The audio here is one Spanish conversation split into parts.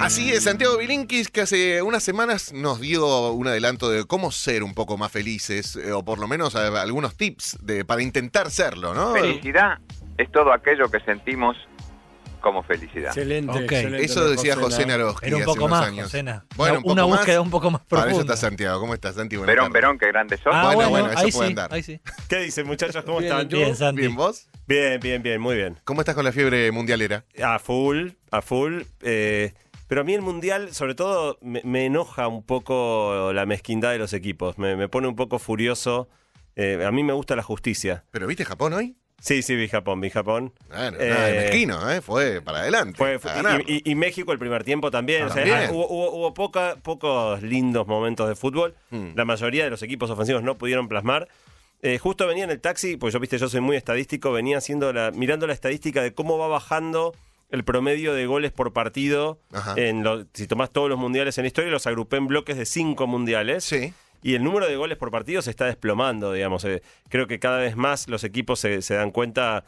Así es, Santiago Bilinkis, que hace unas semanas nos dio un adelanto de cómo ser un poco más felices, eh, o por lo menos eh, algunos tips de, para intentar serlo, ¿no? Felicidad es todo aquello que sentimos como felicidad. Excelente, Ok. excelente, Eso decía José Josena. Naroski Era un hace poco unos más, años. Bueno, una un poco una más. búsqueda un poco más Para profunda. eso está Santiago. ¿Cómo estás, Santi? Buenas Verón, tardes. Verón, qué grandes son. Ah, Bueno, bueno, bueno, eso ahí pueden sí, dar. ahí sí. ¿Qué dicen, muchachos? ¿Cómo Bien, están? Bien, Santi. Bien, ¿vos? Bien, bien, bien, muy bien. ¿Cómo estás con la fiebre mundialera? A full, a full. eh, pero a mí el mundial, sobre todo, me, me enoja un poco la mezquindad de los equipos. Me, me pone un poco furioso. Eh, a mí me gusta la justicia. ¿Pero viste Japón hoy? Sí, sí, vi Japón, vi Japón. Bueno, Eh, nada de mezquino, ¿eh? Fue para adelante. Fue- fue- ganar. y, y- y México el primer tiempo también. Ah, O sea, también. hubo, hubo- hubo poca- pocos lindos momentos de fútbol. Mm. La mayoría de los equipos ofensivos no pudieron plasmar. Eh, justo venía en el taxi, pues yo viste, yo soy muy estadístico, venía haciendo la, mirando la estadística de cómo va bajando el promedio de goles por partido. Ajá. En lo- si tomás todos los mundiales en la historia, los agrupé en bloques de cinco mundiales. Sí. Y el número de goles por partido se está desplomando, digamos. Eh, creo que cada vez más los equipos se, se dan cuenta.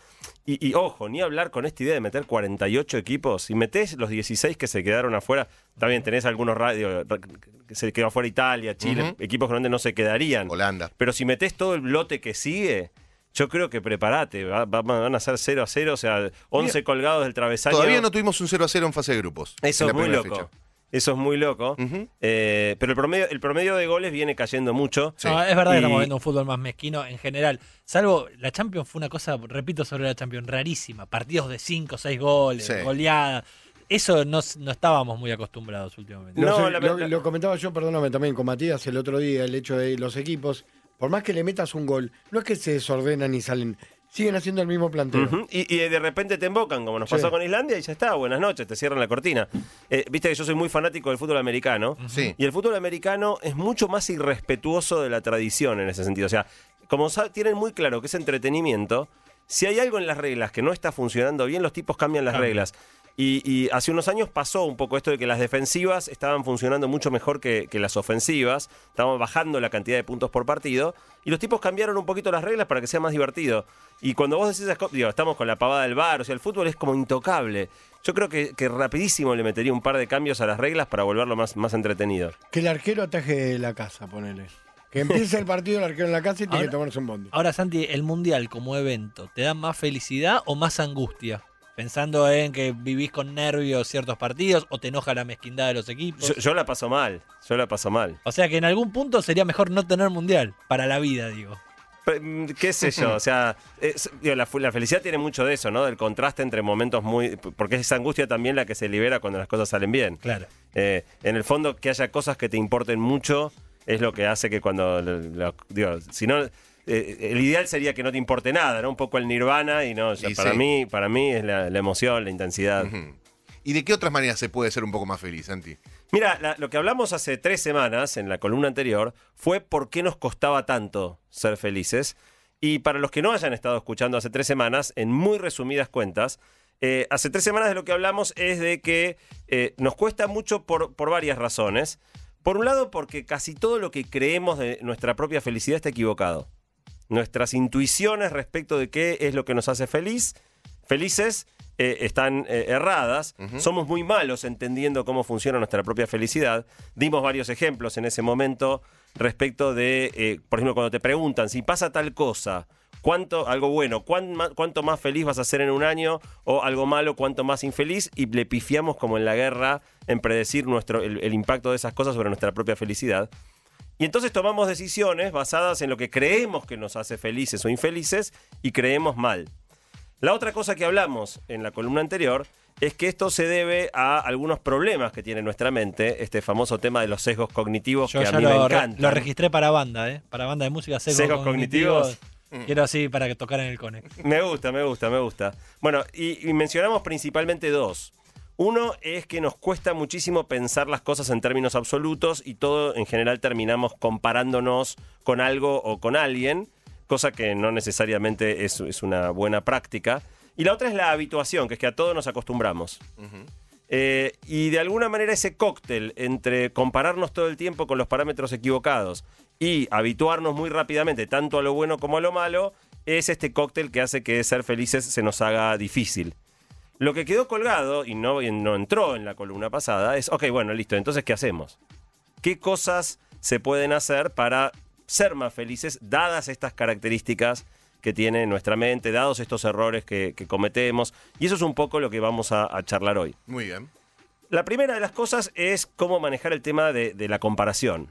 Y, y, ojo, ni hablar con esta idea de meter 48 equipos. Si metés los 16 que se quedaron afuera, también tenés algunos radios que se quedó afuera Italia, Chile, equipos normalmente no se quedarían. Holanda. Pero si metés todo el lote que sigue, yo creo que prepárate. va- va- van a ser 0 a 0, o sea, 11 colgados del travesaño. Todavía no tuvimos un 0 a 0 en fase de grupos. Eso es muy loco. fecha. Eso es muy loco. Eh, pero el promedio, el promedio de goles viene cayendo mucho. Sí. No, es verdad Y- que estamos viendo un fútbol más mezquino en general. Salvo la Champions fue una cosa, repito sobre la Champions, rarísima. Partidos de 5 o 6 goles, Sí. goleadas. Eso no, no estábamos muy acostumbrados últimamente. No, No, sé, la- lo, la- lo comentaba yo, perdóname, también con Matías el otro día, el hecho de los equipos, por más que le metas un gol, no es que se desordenan y salen, siguen haciendo el mismo planteo. Y, y de repente te embocan, como nos Sí. pasó con Islandia, y ya está, buenas noches, te cierran la cortina. Eh, Viste que yo soy muy fanático del fútbol americano. Sí. Y el fútbol americano es mucho más irrespetuoso de la tradición en ese sentido. O sea, como tienen muy claro que es entretenimiento, si hay algo en las reglas que no está funcionando bien, los tipos cambian las reglas. Y, y hace unos años pasó un poco esto de que las defensivas estaban funcionando mucho mejor que, que las ofensivas, estaban bajando la cantidad de puntos por partido, y los tipos cambiaron un poquito las reglas para que sea más divertido. Y cuando vos decís esas cosas, digo, estamos con la pavada del bar, o sea, el fútbol es como intocable. Yo creo que, que rapidísimo le metería un par de cambios a las reglas para volverlo más, más entretenido. Que el arquero ataje la casa, ponele. Que empiece el partido el arquero en la casa y tiene Ahora- que tomarse un bondi. Ahora, Santi, ¿el Mundial como evento te da más felicidad o más angustia? Pensando en que vivís con nervios ciertos partidos o te enoja la mezquindad de los equipos. Yo, yo la paso mal, yo la paso mal. O sea que en algún punto sería mejor no tener Mundial. Para la vida, digo. Mm, ¿Qué sé yo? O sea, es- digo, la, felicidad tiene mucho de eso, ¿no? Del contraste entre momentos muy... Porque es esa angustia también la que se libera cuando las cosas salen bien. Claro. Eh, en el fondo, que haya cosas que te importen mucho es lo que hace que cuando... lo- lo- digo, si no... eh, el ideal sería que no te importe nada, ¿no? Un poco el nirvana y no, o sea, Y para sí. mí para mí es la, la emoción, la intensidad. ¿Y de qué otras maneras se puede ser un poco más feliz, Santi? Mira, la- lo que hablamos hace tres semanas en la columna anterior fue por qué nos costaba tanto ser felices. Y para los que no hayan estado escuchando hace tres semanas, en muy resumidas cuentas, eh, hace tres semanas de lo que hablamos es de que eh, nos cuesta mucho por, por varias razones. Por un lado, porque casi todo lo que creemos de nuestra propia felicidad está equivocado. Nuestras intuiciones respecto de qué es lo que nos hace feliz, felices, eh, están eh, erradas. Somos muy malos entendiendo cómo funciona nuestra propia felicidad. Dimos varios ejemplos en ese momento respecto de, eh, por ejemplo, cuando te preguntan si pasa tal cosa, cuánto, algo bueno, cuán ma- cuánto más feliz vas a ser en un año, o algo malo, cuánto más infeliz, y le pifiamos como en la guerra en predecir nuestro, el- el impacto de esas cosas sobre nuestra propia felicidad. Y entonces tomamos decisiones basadas en lo que creemos que nos hace felices o infelices y creemos mal. La otra cosa que hablamos en la columna anterior es que esto se debe a algunos problemas que tiene nuestra mente, este famoso tema de los sesgos cognitivos Yo que a mí me lo, re- encantan. lo registré para banda, ¿eh? Para banda de música, sesgos, Sesgos cognitivos. Quiero así para que tocar en el Cone. Me gusta, me gusta, me gusta. Bueno, y, y mencionamos principalmente dos. Uno es que nos cuesta muchísimo pensar las cosas en términos absolutos y todo en general terminamos comparándonos con algo o con alguien, cosa que no necesariamente es, es una buena práctica. Y la otra es la habituación, que es que a todos nos acostumbramos. Eh, y de alguna manera ese cóctel entre compararnos todo el tiempo con los parámetros equivocados y habituarnos muy rápidamente tanto a lo bueno como a lo malo, es este cóctel que hace que ser felices se nos haga difícil. Lo que quedó colgado y no, no entró en la columna pasada es, ok, bueno, listo, entonces, ¿qué hacemos? ¿Qué cosas se pueden hacer para ser más felices dadas estas características que tiene nuestra mente, dados estos errores que, cometemos? Y eso es un poco lo que vamos a charlar hoy. Muy bien. La primera de las cosas es cómo manejar el tema de, de la comparación.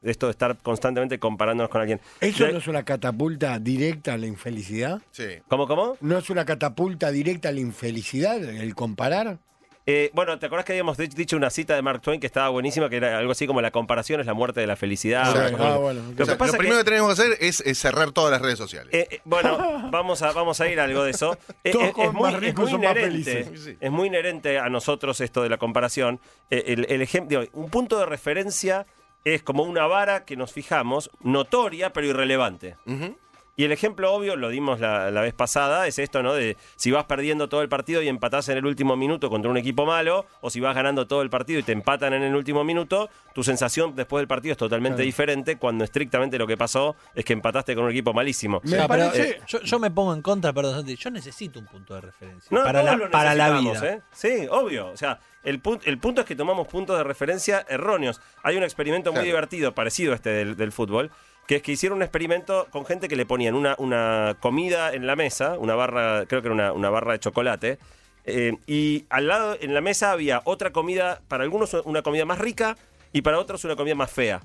De esto de estar constantemente comparándonos con alguien. ¿Eso De- no es una catapulta directa a la infelicidad? Sí. ¿Cómo, cómo? ¿No es una catapulta directa a la infelicidad el comparar? Eh, bueno, ¿te acordás que habíamos di- dicho una cita de Mark Twain que estaba buenísima, que era algo así como la comparación es la muerte de la felicidad? Ah, bueno. Lo O que sea, pasa lo que- primero que tenemos que hacer es, es cerrar todas las redes sociales. Eh, eh, bueno, vamos a, vamos a ir a algo de eso. Con es, muy, es muy inherente, es muy inherente a nosotros esto de la comparación. Eh, el, el ejemplo, un punto de referencia es como una vara que nos fijamos, notoria pero irrelevante. Ujú. Y el ejemplo obvio, lo dimos la, la vez pasada, es esto, ¿no? De si vas perdiendo todo el partido y empatás en el último minuto contra un equipo malo, o si vas ganando todo el partido y te empatan en el último minuto, tu sensación después del partido es totalmente Claro. diferente cuando estrictamente lo que pasó es que empataste con un equipo malísimo. Me pero, parece- eh, yo, yo me pongo en contra, perdón, Santi, yo necesito un punto de referencia No, para, la, para la vida. ¿eh? Sí, obvio. O sea, el, pun- el punto es que tomamos puntos de referencia erróneos. Hay un experimento muy Claro. divertido, parecido a este del, del fútbol, que es que hicieron un experimento con gente que le ponían una, una comida en la mesa, una barra, creo que era una, una barra de chocolate, eh, y al lado en la mesa había otra comida, para algunos una comida más rica y para otros una comida más fea.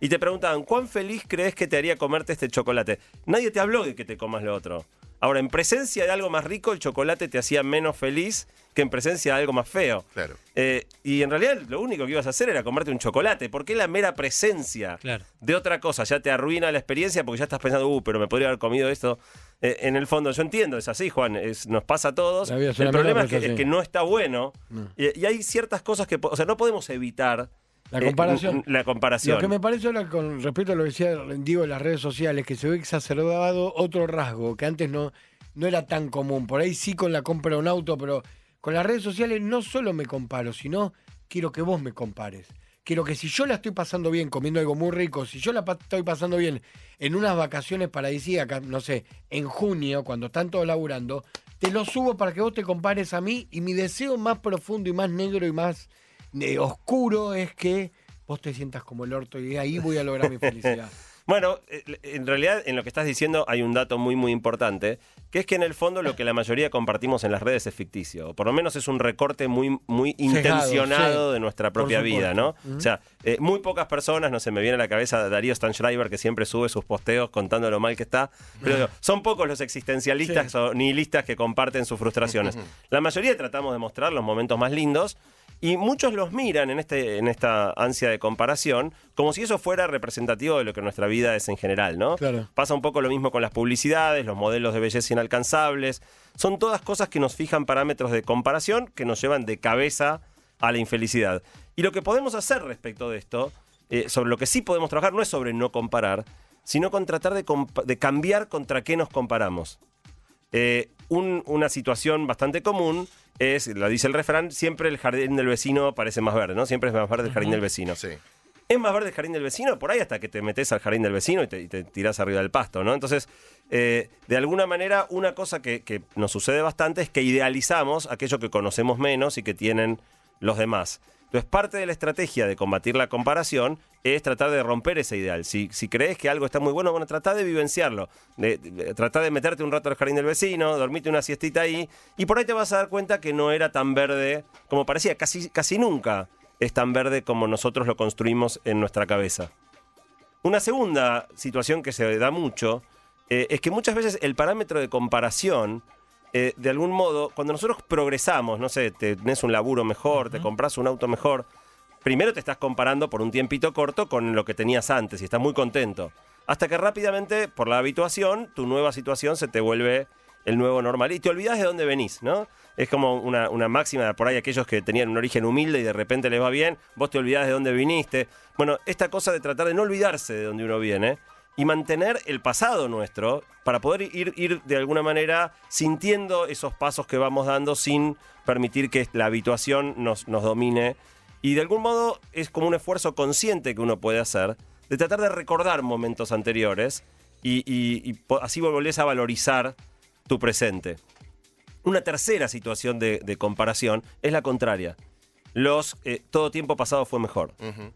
Y te preguntaban, ¿cuán feliz crees que te haría comerte este chocolate? Nadie te habló de que te comas lo otro. Ahora, en presencia de algo más rico, el chocolate te hacía menos feliz que en presencia de algo más feo. Claro. Eh, y en realidad lo único que ibas a hacer era comerte un chocolate. ¿Por qué la mera presencia Claro. de otra cosa ya te arruina la experiencia? Porque ya estás pensando, uh, pero me podría haber comido esto. Eh, en el fondo, yo entiendo, es así, Juan, es- nos pasa a todos. El problema es que, es no está bueno. No. Y, y hay ciertas cosas que, o sea, no podemos evitar La eh, comparación. la comparación. Lo que me parece ahora con respecto a lo que decía Diego en las redes sociales, que se ve exacerbado otro rasgo que antes no, no era tan común. Por ahí sí con la compra de un auto, pero con las redes sociales no solo me comparo, sino quiero que vos me compares. Quiero que si yo la estoy pasando bien comiendo algo muy rico, si yo la estoy pasando bien en unas vacaciones paradisíacas, no sé, en junio, cuando están todos laburando, te lo subo para que vos te compares a mí y mi deseo más profundo y más negro y más eh, oscuro es que vos te sientas como el orto y ahí voy a lograr mi felicidad. Bueno, eh, en realidad en lo que estás diciendo hay un dato muy muy importante, que es que en el fondo lo que la mayoría compartimos en las redes es ficticio, o por lo menos es un recorte muy muy intencionado sí. de nuestra propia vida, ¿no? O sea, eh, muy pocas personas, no sé, me viene a la cabeza Darío Stanschreiber que siempre sube sus posteos contando lo mal que está, pero son pocos los existencialistas o nihilistas que comparten sus frustraciones. La mayoría tratamos de mostrar los momentos más lindos y muchos los miran en, este, en esta ansia de comparación como si eso fuera representativo de lo que nuestra vida es en general, ¿no? Claro. Pasa un poco lo mismo con las publicidades, los modelos de belleza inalcanzables. Son todas cosas que nos fijan parámetros de comparación que nos llevan de cabeza a la infelicidad. Y lo que podemos hacer respecto de esto, eh, sobre lo que sí podemos trabajar, no es sobre no comparar, sino con tratar de, cambiar contra qué nos comparamos. Eh, un- una situación bastante común es, lo dice el refrán, siempre el jardín del vecino parece más verde, ¿no? Siempre es más verde el jardín del vecino. Sí. Es más verde el jardín del vecino, por ahí hasta que te metes al jardín del vecino y te, y te tirás arriba del pasto, ¿no? Entonces, eh, de alguna manera, una cosa que, que nos sucede bastante es que idealizamos aquello que conocemos menos y que tienen los demás. Entonces, parte de la estrategia de combatir la comparación es tratar de romper ese ideal. Si, crees que algo está muy bueno, bueno, trata de vivenciarlo. Trata de meterte un rato al jardín del vecino, dormite una siestita ahí, y por ahí te vas a dar cuenta que no era tan verde como parecía. Casi, casi nunca es tan verde como nosotros lo construimos en nuestra cabeza. Una segunda situación que se da mucho eh, es que muchas veces el parámetro de comparación, eh, de algún modo, cuando nosotros progresamos, no sé, tenés un laburo mejor, te compras un auto mejor, primero te estás comparando por un tiempito corto con lo que tenías antes y estás muy contento. Hasta que rápidamente, por la habituación, tu nueva situación se te vuelve el nuevo normal y te olvidas de dónde venís, ¿no? Es como una, una máxima por ahí aquellos que tenían un origen humilde y de repente les va bien, vos te olvidás de dónde viniste. Bueno, esta cosa de tratar de no olvidarse de dónde uno viene y mantener el pasado nuestro para poder ir, ir de alguna manera sintiendo esos pasos que vamos dando sin permitir que la habituación nos, nos domine. Y de algún modo es como un esfuerzo consciente que uno puede hacer de tratar de recordar momentos anteriores y, así volvés a valorizar tu presente. Una tercera situación de comparación es la contraria. Los eh, todo tiempo pasado fue mejor.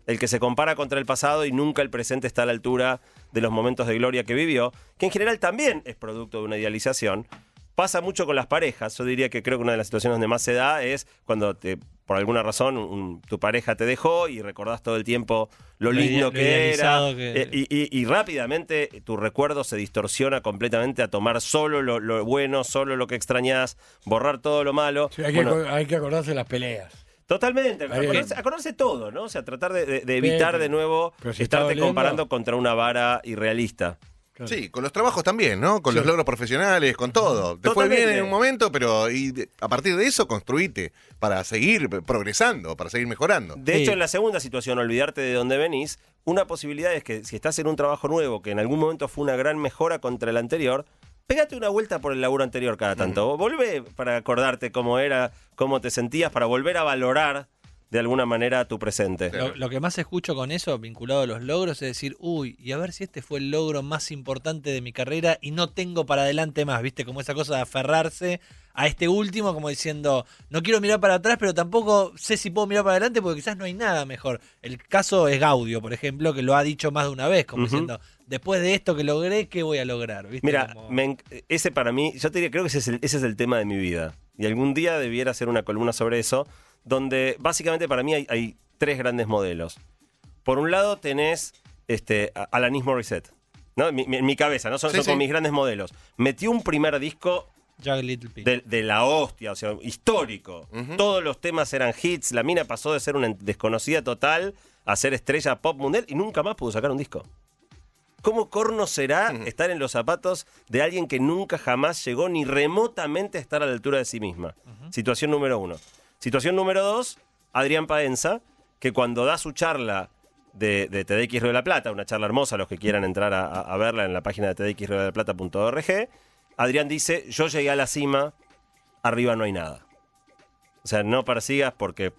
El que se compara contra el pasado y nunca el presente está a la altura de los momentos de gloria que vivió, que en general también es producto de una idealización. Pasa mucho con las parejas. Yo diría que creo que una de las situaciones donde más se da es cuando te, por alguna razón un- tu pareja te dejó y recordás todo el tiempo lo Lo lindo lo que era. que- eh, y, y- y rápidamente tu recuerdo se distorsiona completamente a tomar solo lo, lo bueno, solo lo que extrañas, borrar todo lo malo. Sí, hay, que, Bueno, hay que acordarse de las peleas. Totalmente, acordarse, acordarse todo, ¿no? O sea, tratar de, de- de evitar de nuevo si estarte comparando contra una vara irrealista. Claro. Sí, con los trabajos también, ¿no? Con Sí. los logros profesionales, con todo. Te fue bien en un momento, pero y de- a partir de eso construite para seguir progresando, para seguir mejorando. De Sí. hecho, en la segunda situación, olvidarte de dónde venís, una posibilidad es que si estás en un trabajo nuevo que en algún momento fue una gran mejora contra el anterior, pégate una vuelta por el laburo anterior cada tanto. Volvé para acordarte cómo era, cómo te sentías, para volver a valorar de alguna manera tu presente. Lo, lo que más escucho con eso, vinculado a los logros, es decir, uy, y a ver si este fue el logro más importante de mi carrera y no tengo para adelante más, ¿viste? Como esa cosa de aferrarse a este último, como diciendo, no quiero mirar para atrás, pero tampoco sé si puedo mirar para adelante porque quizás no hay nada mejor. El caso es Gaudio, por ejemplo, que lo ha dicho más de una vez, como diciendo, después de esto que logré, ¿qué voy a lograr? ¿Viste? Mira, Como- me enc- ese para mí, yo te diría, creo que ese es, el, ese es el tema de mi vida. Y algún día debiera hacer una columna sobre eso, donde básicamente para mí hay, hay tres grandes modelos. Por un lado tenés este, Alanis Morissette, ¿no? En mi, mi- en mi cabeza, ¿no? Son, Sí, son mis grandes modelos. Metió un primer disco Jagged Little Pill. de, de la hostia, o sea, histórico. Todos los temas eran hits, la mina pasó de ser una desconocida total a ser estrella pop mundial y nunca más pudo sacar un disco. ¿Cómo corno será estar en los zapatos de alguien que nunca jamás llegó ni remotamente a estar a la altura de sí misma? Situación número uno. Situación número dos, Adrián Paenza, que cuando da su charla de, de TDX Río de la Plata, una charla hermosa, los que quieran entrar a, verla en la página de tdxriodelplata.org, Adrián dice, yo llegué a la cima, arriba no hay nada. O sea, no persigas porque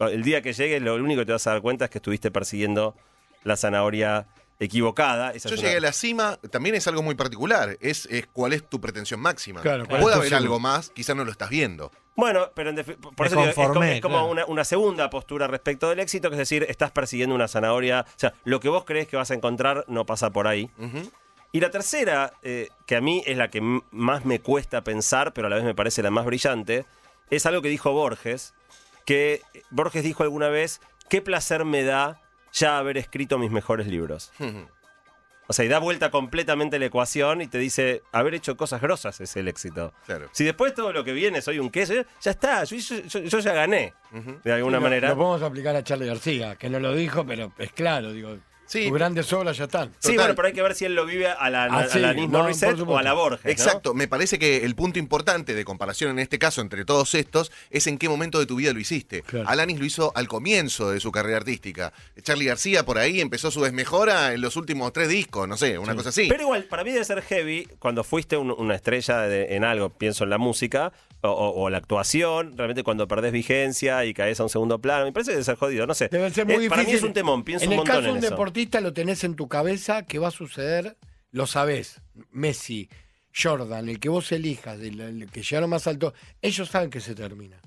el día que llegues lo único que te vas a dar cuenta es que estuviste persiguiendo la zanahoria equivocada. Esa Yo llegué una- a la cima, también es algo muy particular, es, es cuál es tu pretensión máxima. Claro, ¿cuál Puede haber algo más, quizás no lo estás viendo. Bueno, pero en por eso digo, es como, es como claro. una, una segunda postura respecto del éxito, que es decir, estás persiguiendo una zanahoria. O sea, lo que vos crees que vas a encontrar no pasa por ahí. Y la tercera, eh, que a mí es la que más me cuesta pensar, pero a la vez me parece la más brillante, es algo que dijo Borges, que Borges dijo alguna vez, qué placer me da ya haber escrito mis mejores libros. O sea, y da vuelta completamente la ecuación y te dice, haber hecho cosas grosas es el éxito. Claro. Si después todo lo que viene soy un queso, ya está, yo, yo- yo- yo ya gané, de alguna Sí, lo- manera. Lo podemos aplicar a Charlie García, que no lo dijo, pero es claro, digo. Sí. Sus grandes obras ya están. Sí, Total. bueno, pero hay que ver si él lo vive a la, Ah, a sí, la no, Morissette o a la Borges. ¿no? Exacto, me parece que el punto importante de comparación en este caso entre todos estos es en qué momento de tu vida lo hiciste. Claro. Alanis lo hizo al comienzo de su carrera artística. Charlie García por ahí empezó su desmejora en los últimos tres discos, no sé, una cosa así. Pero igual, para mí debe ser heavy cuando fuiste un- una estrella de- en algo, pienso en la música o, o- o la actuación, realmente cuando perdés vigencia y caes a un segundo plano. Me parece que debe ser jodido, no sé. Debe ser muy Eh, difícil. Para mí es un temón, pienso en un el montón caso de en un eso. deportista lo tenés en tu cabeza que va a suceder, lo sabés. Messi, Jordan, el que vos elijas, el, el que llegaron más alto, ellos saben que se termina.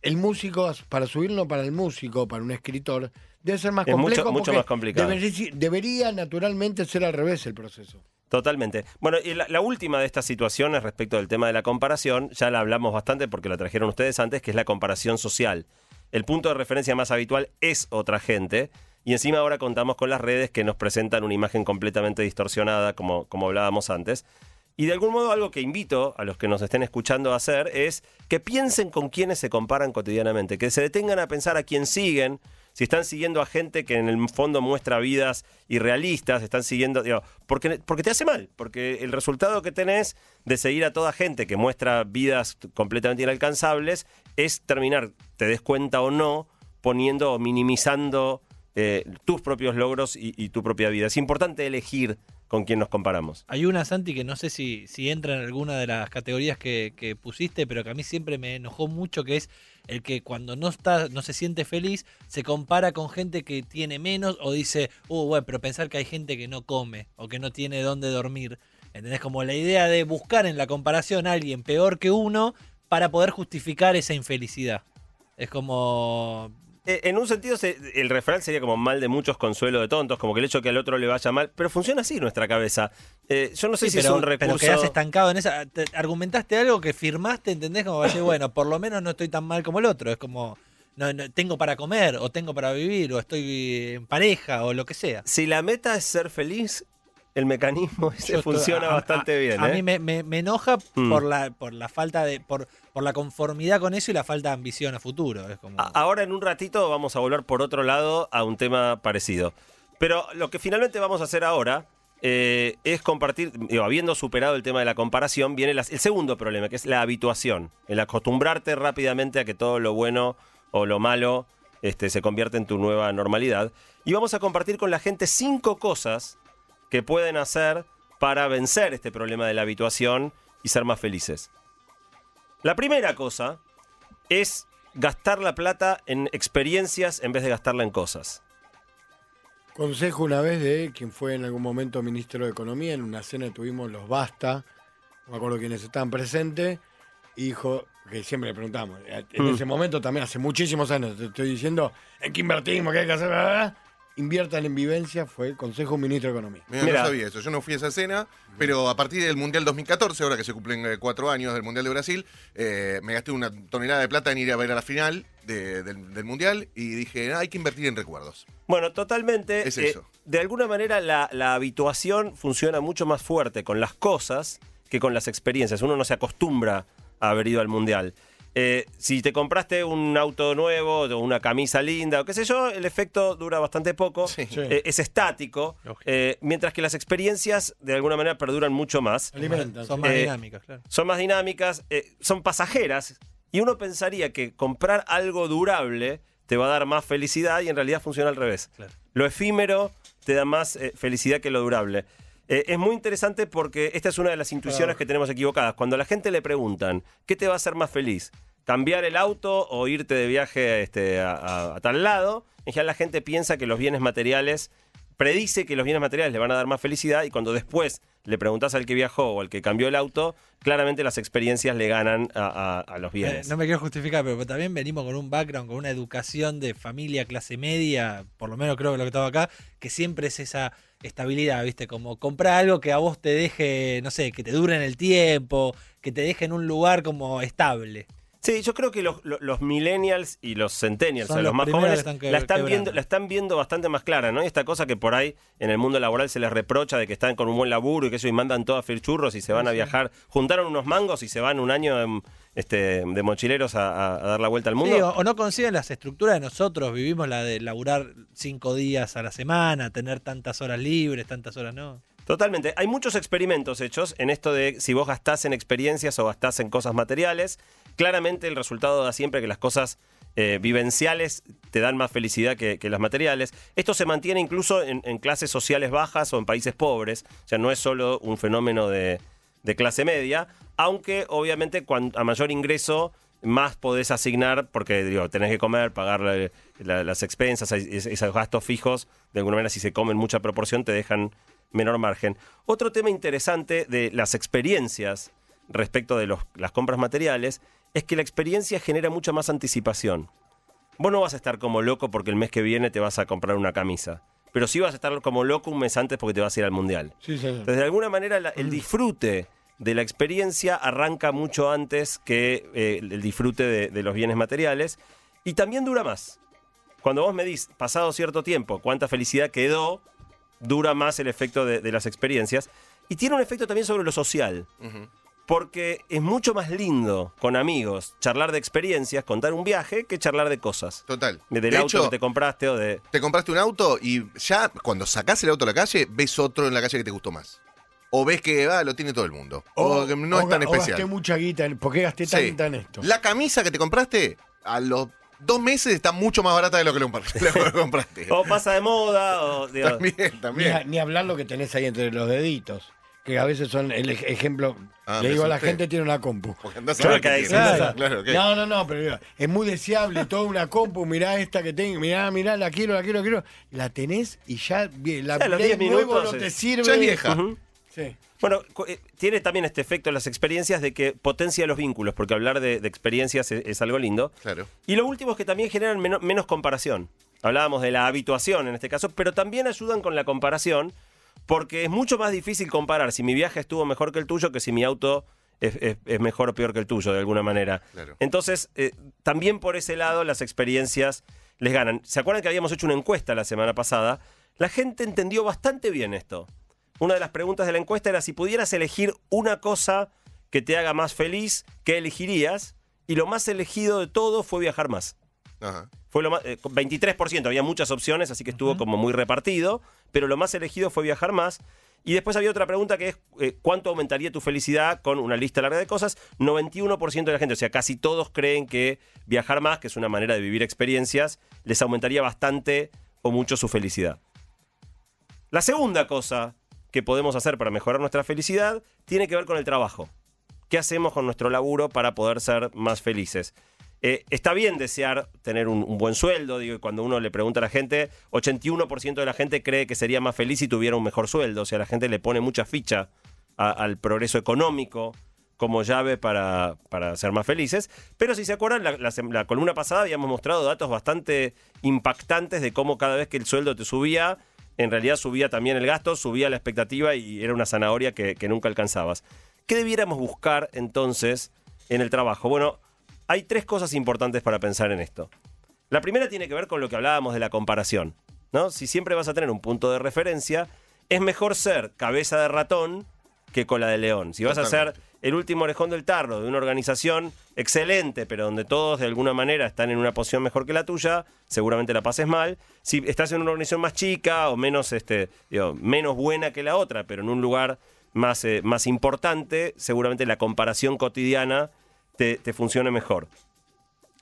El músico, para subirlo para el músico, para un escritor, debe ser más Es mucho- complejo. mucho porque más complicado. Debería, debería naturalmente ser al revés el proceso. Totalmente. Bueno, y la, última de estas situaciones respecto del tema de la comparación, ya la hablamos bastante porque la trajeron ustedes antes, que es la comparación social. El punto de referencia más habitual es otra gente. Y encima ahora contamos con las redes que nos presentan una imagen completamente distorsionada, como, como hablábamos antes. Y de algún modo algo que invito a los que nos estén escuchando a hacer es que piensen con quienes se comparan cotidianamente, que se detengan a pensar a quién siguen, si están siguiendo a gente que en el fondo muestra vidas irrealistas, están siguiendo, porque, porque te hace mal, porque el resultado que tenés de seguir a toda gente que muestra vidas completamente inalcanzables es terminar, te des cuenta o no, poniendo o minimizando eh, tus propios logros y tu propia vida. Es importante elegir con quién nos comparamos. Hay una, Santi, que no sé si, si entra en alguna de las categorías que, que pusiste, pero que a mí siempre me enojó mucho, que es el que cuando no está, no se siente feliz, se compara con gente que tiene menos, o dice, uh, bueno, pero pensar que hay gente que no come, o que no tiene dónde dormir. ¿Entendés? Como la idea de buscar en la comparación a alguien peor que uno para poder justificar esa infelicidad. Es como. Eh, En un sentido, se- el refrán sería como mal de muchos consuelo de tontos, como que el hecho de que al otro le vaya mal, pero funciona así nuestra cabeza. Eh, yo no sé Sí, si pero, es un pero recurso. quedás estancado en esa. te- argumentaste algo que firmaste, ¿entendés? Como decir, bueno, por lo menos no estoy tan mal como el otro. Es como. No, no, tengo para comer, o tengo para vivir, o estoy en pareja, o lo que sea. Si la meta es ser feliz, el mecanismo ese Yo funciona a- bastante a- bien. A ¿eh? mí me, me- me enoja Mm. por la por la falta de por, por la conformidad con eso y la falta de ambición a futuro. Es como A- Ahora en un ratito vamos a volver por otro lado a un tema parecido. Pero lo que finalmente vamos a hacer ahora eh, es compartir, digo, habiendo superado el tema de la comparación, viene las- el segundo problema, que es la habituación, el acostumbrarte rápidamente a que todo lo bueno o lo malo este, se convierte en tu nueva normalidad. Y vamos a compartir con la gente cinco cosas que pueden hacer para vencer este problema de la habituación y ser más felices. La primera cosa es gastar la plata en experiencias en vez de gastarla en cosas. Consejo una vez de quien fue en algún momento ministro de Economía, en una cena tuvimos los Basta, no me acuerdo quiénes estaban presentes, dijo, que siempre le preguntamos, en Mm. ese momento también, hace muchísimos años, te estoy diciendo, ¿en qué invertimos? ¿Qué hay que hacer? Inviertan en vivencia, fue el consejo ministro de Economía. Mira, Mira. no sabía eso. Yo no fui a esa cena, pero a partir del Mundial 2014, ahora que se cumplen eh, cuatro años del Mundial de Brasil, eh, me gasté una tonelada de plata en ir a ver a la final de- del, del Mundial y dije, "Ah, hay que invertir en recuerdos. Bueno, totalmente. Es eh, eso. de alguna manera la, la habituación funciona mucho más fuerte con las cosas que con las experiencias. Uno no se acostumbra a haber ido al mundial. Eh, si te compraste un auto nuevo o una camisa linda o qué sé yo, el efecto dura bastante poco, Sí. Eh, es estático, eh, mientras que las experiencias de alguna manera perduran mucho más. Alimentan. son más Eh, dinámicas, claro. son más dinámicas, eh, son pasajeras, y uno pensaría que comprar algo durable te va a dar más felicidad y en realidad funciona al revés. Claro. Lo efímero te da más eh, felicidad que lo durable. Eh, es muy interesante porque esta es una de las intuiciones Claro. que tenemos equivocadas. Cuando a la gente le preguntan, ¿qué te va a hacer más feliz? ¿Cambiar el auto o irte de viaje este, a, a- a tal lado? En general la gente piensa que los bienes materiales, predice que los bienes materiales le van a dar más felicidad y cuando después le preguntas al que viajó o al que cambió el auto, claramente las experiencias le ganan a, a- a los Eh, bienes. no me quiero justificar, pero también venimos con un background, con una educación de familia, clase media, por lo menos creo que lo que estaba acá, que siempre es esa estabilidad, ¿viste? Como comprar algo que a vos te deje, no sé, que te dure en el tiempo, que te deje en un lugar como estable. Sí, yo creo que los, los- los millennials y los centennials, o sea, los, los más jóvenes, que están que- la, están viendo, la están viendo bastante más clara, ¿no? Y esta cosa que por ahí en el mundo laboral se les reprocha de que están con un buen laburo y que eso y mandan todo a churros y se van a viajar, juntaron unos mangos y se van un año en, este, de mochileros a dar la vuelta al mundo. Sí, o, o no consiguen las estructuras de nosotros, vivimos la de laburar cinco días a la semana, tener tantas horas libres, tantas horas no. Totalmente. Hay muchos experimentos hechos en esto de si vos gastás en experiencias o gastás en cosas materiales. Claramente el resultado da siempre que las cosas eh, vivenciales te dan más felicidad que, las materiales. Esto se mantiene incluso en, clases sociales bajas o en países pobres. O sea, no es solo un fenómeno de, clase media, aunque obviamente a mayor ingreso más podés asignar, porque digo, tenés que comer, pagar la- la- las expensas, es- esos gastos fijos, de alguna manera si se comen mucha proporción te dejan menor margen. Otro tema interesante de las experiencias respecto de las compras materiales es que la experiencia genera mucha más anticipación. Vos no vas a estar como loco porque el mes que viene te vas a comprar una camisa, pero sí vas a estar como loco un mes antes porque te vas a ir al mundial. Sí, señor. Entonces, de alguna manera, la- el disfrute de la experiencia arranca mucho antes que eh, el disfrute de, de los bienes materiales y también dura más. Cuando vos medís, pasado cierto tiempo, cuánta felicidad quedó, dura más el efecto de, de las experiencias y tiene un efecto también sobre lo social. Ujú. Porque es mucho más lindo con amigos charlar de experiencias, contar un viaje, que charlar de cosas. Total. Del de auto hecho, que te compraste o de... te compraste un auto y ya cuando sacás el auto a la calle, ves otro en la calle que te gustó más. O ves que ah, lo tiene todo el mundo. O, que no es tan o gasté especial. mucha guita. ¿Por qué gasté Sí. tanta en esto? La camisa que te compraste, a los dos meses está mucho más barata de lo que lo compraste. O pasa de moda, o... digo, También, Ni, también. a- ni hablar lo que tenés ahí entre los deditos. Que a veces son el ej- ejemplo. Ah, le me digo a la asusté. gente tiene una compu. Porque andás a Claro ver que claro. Claro, No, no, no, pero digo, es muy deseable toda una compu, mirá esta que tengo, mirá, mirá, la quiero, la quiero, la quiero. La tenés y ya bien, la Sí, a los Play 10 nuevo minutos no te sirve. Ya es vieja. Ujú. Sí. Bueno, eh, tiene también este efecto en las experiencias de que potencia los vínculos, porque hablar de, de experiencias es, es algo lindo. Claro. Y lo último es que también generan meno- menos comparación. Hablábamos de la habituación en este caso, pero también ayudan con la comparación, porque es mucho más difícil comparar si mi viaje estuvo mejor que el tuyo que si mi auto es, es- es mejor o peor que el tuyo, de alguna manera. Claro. Entonces, eh, también por ese lado las experiencias les ganan. ¿Se acuerdan que habíamos hecho una encuesta la semana pasada? La gente entendió bastante bien esto. Una de las preguntas de la encuesta era si pudieras elegir una cosa que te haga más feliz, ¿qué elegirías? Y lo más elegido de todo fue viajar más. Ajá. Fue lo más, eh, con 23%, había muchas opciones, así que estuvo como muy repartido, pero lo más elegido fue viajar más. Y después había otra pregunta que es eh, ¿cuánto aumentaría tu felicidad con una lista larga de cosas? 91% de la gente, o sea, casi todos creen que viajar más, que es una manera de vivir experiencias, les aumentaría bastante o mucho su felicidad. La segunda cosa que podemos hacer para mejorar nuestra felicidad tiene que ver con el trabajo. ¿Qué hacemos con nuestro laburo para poder ser más felices? Eh, está bien desear tener un, buen sueldo, digo, cuando uno le pregunta a la gente, 81% de la gente cree que sería más feliz si tuviera un mejor sueldo, o sea, la gente le pone mucha ficha al progreso económico como llave para, para ser más felices. Pero si se acuerdan, la columna pasada habíamos mostrado datos bastante impactantes de cómo cada vez que el sueldo te subía, en realidad subía también el gasto, subía la expectativa y era una zanahoria que, que nunca alcanzabas. ¿Qué debiéramos buscar entonces en el trabajo? Bueno, hay tres cosas importantes para pensar en esto. La primera tiene que ver con lo que hablábamos de la comparación. ¿no? Si siempre vas a tener un punto de referencia, es mejor ser cabeza de ratón que cola de león. Si vas a ser el último orejón del tarro de una organización excelente, pero donde todos de alguna manera están en una posición mejor que la tuya, seguramente la pases mal. Si estás en una organización más chica o menos, este, digo, menos buena que la otra, pero en un lugar más, eh, más importante, seguramente la comparación cotidiana te, te funcione mejor.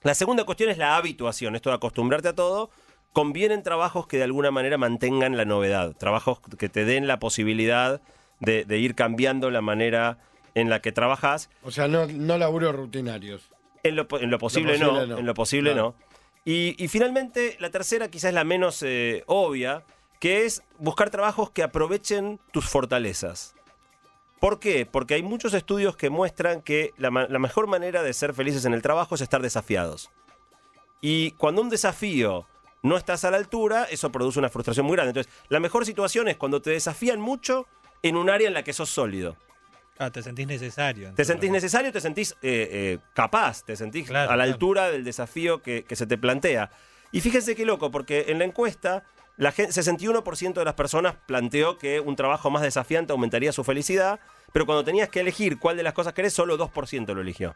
La segunda cuestión es la habituación, esto de acostumbrarte a todo. Convienen trabajos que de alguna manera mantengan la novedad, trabajos que te den la posibilidad de, de ir cambiando la manera en la que trabajas. O sea, no, no laburos rutinarios. En lo, po- en lo posible, posible no, no. En lo posible Claro. no. Y, y finalmente, la tercera quizás la menos eh, obvia, que es buscar trabajos que aprovechen tus fortalezas. ¿Por qué? Porque hay muchos estudios que muestran que la, mejor manera de ser felices en el trabajo es estar desafiados. Y cuando un desafío no estás a la altura, eso produce una frustración muy grande. Entonces, la mejor situación es cuando te desafían mucho en un área en la que sos sólido. Claro, te sentís necesario. Te sentís necesario, te sentís eh, eh, capaz, te sentís Claro, a la claro. altura del desafío que, que se te plantea. Y fíjense qué loco, porque en la encuesta, la gen- 61% de las personas planteó que un trabajo más desafiante aumentaría su felicidad, pero cuando tenías que elegir cuál de las cosas querés, solo 2% lo eligió.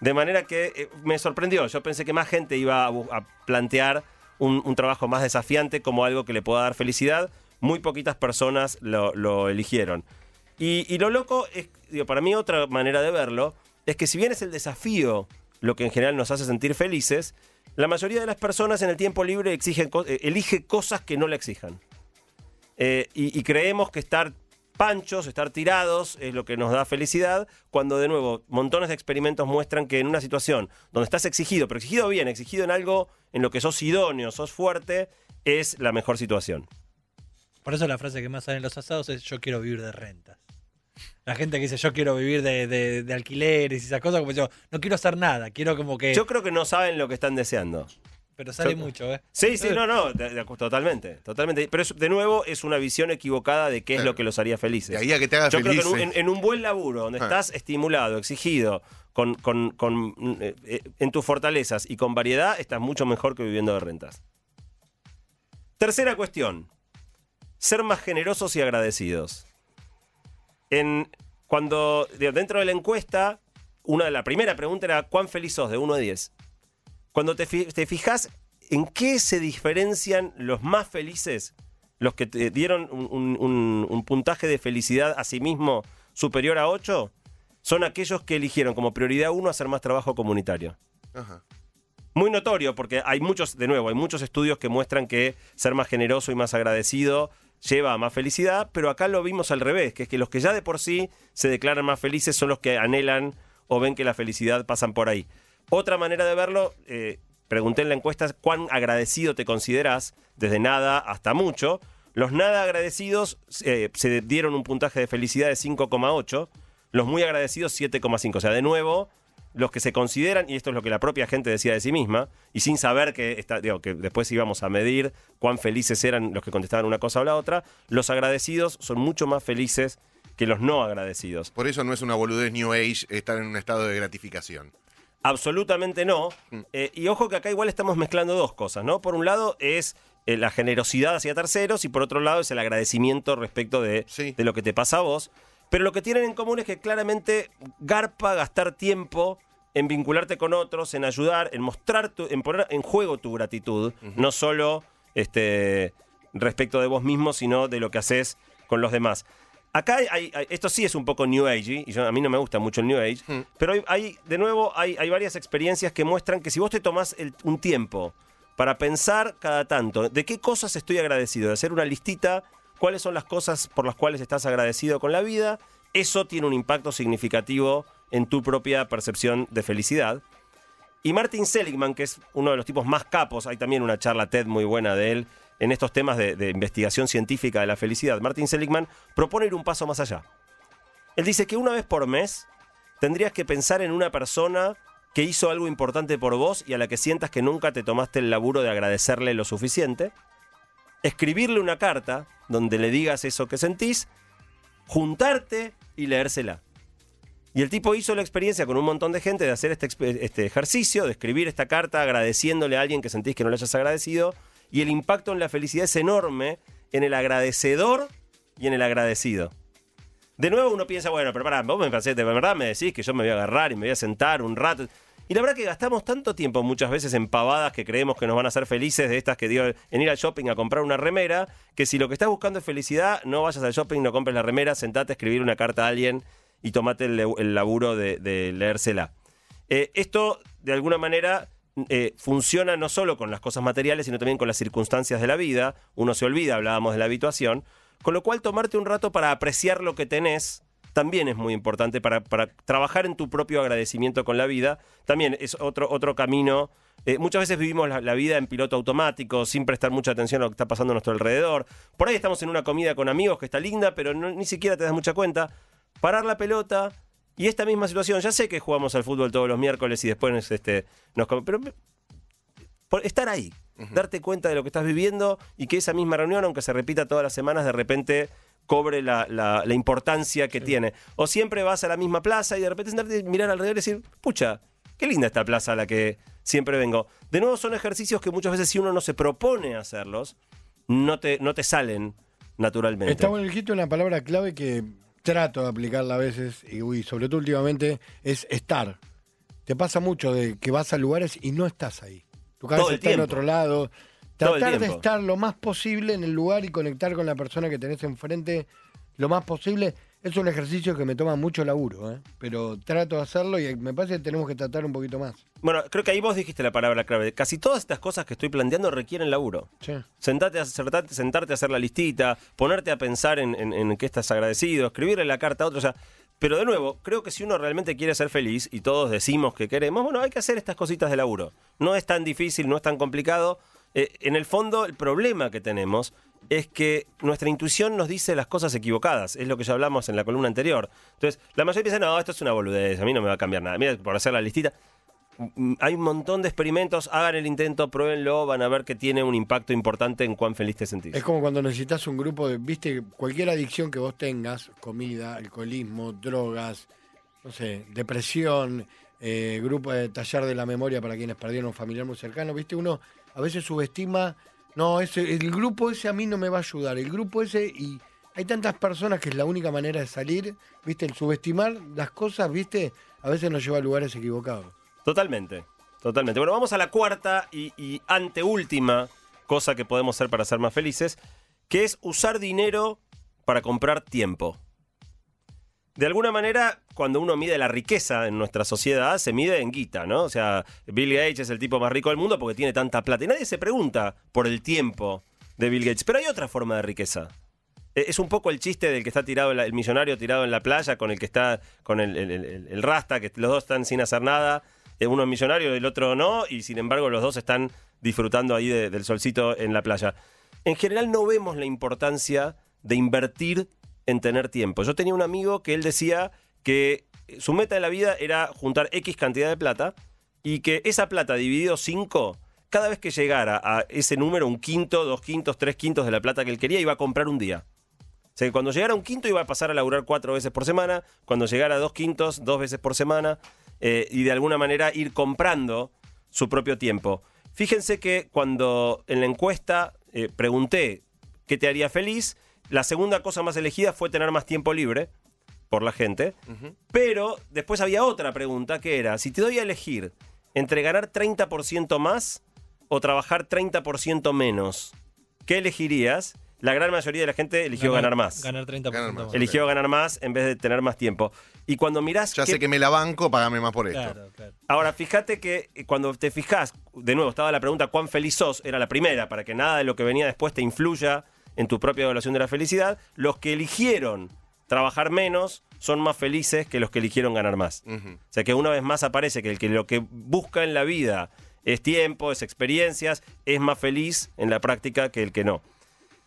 De manera que eh, me sorprendió. Yo pensé que más gente iba a, plantear un, un trabajo más desafiante como algo que le pueda dar felicidad. Muy poquitas personas lo, lo eligieron. Y, y lo loco es, digo, para mí otra manera de verlo, es que si bien es el desafío lo que en general nos hace sentir felices, la mayoría de las personas en el tiempo libre exigen, eh, elige cosas que no le exijan. Eh, y, y creemos que estar panchos, estar tirados es lo que nos da felicidad, cuando de nuevo montones de experimentos muestran que en una situación donde estás exigido, pero exigido bien, exigido en algo en lo que sos idóneo, sos fuerte, es la mejor situación. Por eso la frase que más sale en los asados es yo quiero vivir de rentas. La gente que dice yo quiero vivir de, de- de alquileres y esas cosas, como yo, no quiero hacer nada, quiero como que... Yo creo que no saben lo que están deseando. pero sale yo- mucho, ¿eh? Sí, sí, no, no, de- de- totalmente, totalmente. Pero eso, de nuevo es una visión equivocada de qué es lo que los haría felices. De ahí a que te haga Yo creo que en un, en- en un buen laburo, donde Ah. estás estimulado, exigido, con, con- con, eh, eh, en tus fortalezas y con variedad, estás mucho mejor que viviendo de rentas. Tercera cuestión. Ser más generosos y agradecidos. En, cuando dentro de la encuesta, una de la primera pregunta era ¿cuán feliz sos? De 1 a 10. Cuando te, fi- te fijas en qué se diferencian los más felices, los que te dieron un, un- un- un puntaje de felicidad a sí mismo superior a 8, son aquellos que eligieron como prioridad uno hacer más trabajo comunitario. Ajá. Muy notorio, porque hay muchos, de nuevo, hay muchos estudios que muestran que ser más generoso y más agradecido lleva a más felicidad, pero acá lo vimos al revés, que es que los que ya de por sí se declaran más felices son los que anhelan o ven que la felicidad pasan por ahí. Otra manera de verlo, eh, pregunté en la encuesta cuán agradecido te consideras, desde nada hasta mucho. Los nada agradecidos eh, se dieron un puntaje de felicidad de 5,8. Los muy agradecidos 7,5. O sea, de nuevo, los que se consideran, y esto es lo que la propia gente decía de sí misma, y sin saber que, está, digo, que después íbamos a medir cuán felices eran los que contestaban una cosa o la otra, los agradecidos son mucho más felices que los no agradecidos. Por eso no es una boludez New Age estar en un estado de gratificación. Absolutamente no. Mm. Eh, y ojo que acá igual estamos mezclando dos cosas, ¿no? Por un lado es eh, la generosidad hacia terceros y por otro lado es el agradecimiento respecto de, Sí. de lo que te pasa a vos. Pero lo que tienen en común es que claramente garpa gastar tiempo en vincularte con otros, en ayudar, en mostrar, tu- en poner en juego tu gratitud, no solo este, respecto de vos mismo, sino de lo que haces con los demás. Acá hay, esto sí es un poco New Age, y yo- a mí no me gusta mucho el New Age, Mm. pero hay, hay- de nuevo, hay, hay varias experiencias que muestran que si vos te tomás el- un tiempo para pensar cada tanto de qué cosas estoy agradecido, de hacer una listita, cuáles son las cosas por las cuales estás agradecido con la vida, eso tiene un impacto significativo en tu propia percepción de felicidad. Y Martin Seligman, que es uno de los tipos más capos, hay también una charla TED muy buena de él en estos temas de, investigación científica de la felicidad. Martin Seligman propone ir un paso más allá. Él dice que una vez por mes tendrías que pensar en una persona que hizo algo importante por vos y a la que sientas que nunca te tomaste el laburo de agradecerle lo suficiente. Escribirle una carta donde le digas eso que sentís, juntarte y leérsela. Y el tipo hizo la experiencia con un montón de gente de hacer este, este ejercicio, de escribir esta carta agradeciéndole a alguien que sentís que no le hayas agradecido. Y el impacto en la felicidad es enorme en el agradecedor y en el agradecido. De nuevo uno piensa, bueno, pero pará, vos me pensé, de verdad me decís que yo me voy a agarrar y me voy a sentar un rato. Y la verdad que gastamos tanto tiempo muchas veces en pavadas que creemos que nos van a hacer felices, de estas que digo, en ir al shopping a comprar una remera, que si lo que estás buscando es felicidad, no vayas al shopping, no compres la remera, sentate a escribir una carta a alguien y tomate el, laburo de, leérsela. Eh, esto, de alguna manera, eh, funciona no solo con las cosas materiales, sino también con las circunstancias de la vida. Uno se olvida, hablábamos de la habituación. Con lo cual, tomarte un rato para apreciar lo que tenés también es muy importante para, trabajar en tu propio agradecimiento con la vida. También es otro, otro camino. Eh, muchas veces vivimos la, vida en piloto automático, sin prestar mucha atención a lo que está pasando a nuestro alrededor. Por ahí estamos en una comida con amigos que está linda, pero ni siquiera te das mucha cuenta. Parar la pelota, y esta misma situación, ya sé que jugamos al fútbol todos los miércoles y después este, nos... Pero por estar ahí, darte cuenta de lo que estás viviendo y que esa misma reunión, aunque se repita todas las semanas, de repente cobre la, la- la importancia que tiene. O siempre vas a la misma plaza y de repente sentarte y mirar alrededor y decir, pucha, qué linda esta plaza a la que siempre vengo. De nuevo, son ejercicios que muchas veces si uno no se propone hacerlos, no te, no te salen naturalmente. Está bueno, dijiste una palabra clave que trato de aplicarla a veces, y uy, sobre todo últimamente, es estar. Te pasa mucho de que vas a lugares y no estás ahí. Tu cabeza Todo el está en tiempo. otro lado. Tratar de estar lo más posible en el lugar y conectar con la persona que tenés enfrente lo más posible. Es un ejercicio que me toma mucho laburo, ¿eh? pero trato de hacerlo y me parece que tenemos que tratar un poquito más. Bueno, creo que ahí vos dijiste la palabra clave. Casi todas estas cosas que estoy planteando requieren laburo. Sí. Sentarte a, sentarte, sentarte a hacer la listita, ponerte a pensar en, en, en qué estás agradecido, escribirle la carta a otro. O sea, pero de nuevo, creo que si uno realmente quiere ser feliz y todos decimos que queremos, bueno, hay que hacer estas cositas de laburo. No es tan difícil, no es tan complicado. Eh, en el fondo, el problema que tenemos es que nuestra intuición nos dice las cosas equivocadas. Es lo que ya hablamos en la columna anterior. Entonces, la mayoría piensa, no, esto es una boludez, a mí no me va a cambiar nada. Mira, por hacer la listita. Mm, Hay un montón de experimentos, hagan el intento, pruébenlo, van a ver que tiene un impacto importante en cuán feliz te sentís. Es como cuando necesitas un grupo de, viste, cualquier adicción que vos tengas, comida, alcoholismo, drogas, no sé, depresión, eh, grupo de taller de la memoria para quienes perdieron un familiar muy cercano, viste, uno a veces subestima, no, ese, el grupo ese a mí no me va a ayudar, el grupo ese y hay tantas personas que es la única manera de salir, viste, el subestimar las cosas, viste, a veces nos lleva a lugares equivocados. Totalmente, totalmente. Bueno, vamos a la cuarta y, y anteúltima cosa que podemos hacer para ser más felices, que es usar dinero para comprar tiempo. De alguna manera, cuando uno mide la riqueza en nuestra sociedad, se mide en guita, ¿no? O sea, Bill Gates es el tipo más rico del mundo porque tiene tanta plata. Y nadie se pregunta por el tiempo de Bill Gates. Pero hay otra forma de riqueza. Eh, Es un poco el chiste del que está tirado, el millonario tirado en la playa con el que está con el, rasta, que los dos están sin hacer nada. Eh, Uno es millonario, el otro no, y sin embargo los dos están disfrutando ahí de- del solcito en la playa. en general no vemos la importancia de invertir en tener tiempo. Yo tenía un amigo que él decía que su meta de la vida era juntar X cantidad de plata y que esa plata dividido 5, cada vez que llegara a ese número, un quinto, dos quintos, tres quintos de la plata que él quería, iba a comprar un día. O sea, que cuando llegara un quinto iba a pasar a laburar cuatro veces por semana, cuando llegara a dos quintos, dos veces por semana, eh, y de alguna manera ir comprando su propio tiempo. Fíjense que cuando en la encuesta eh, pregunté qué te haría feliz, la segunda cosa más elegida fue tener más tiempo libre por la gente, pero después había otra pregunta que era, si te doy a elegir entre ganar 30% más o trabajar 30% menos, ¿qué elegirías? La gran mayoría de la gente eligió ganar, más. Ganar 30% Ganar más. más. Eligió ganar más en vez de tener más tiempo. Y cuando mirás... Ya qué- sé que me la banco, pagame más por esto. Claro, claro. Ahora, fíjate que eh, cuando te fijas, de nuevo, estaba la pregunta cuán feliz sos, era la primera, para que nada de lo que venía después te influya en tu propia evaluación de la felicidad. Los que eligieron trabajar menos son más felices que los que eligieron ganar más. O sea que una vez más aparece que el que lo que busca en la vida es tiempo, es experiencias, es más feliz en la práctica que el que no.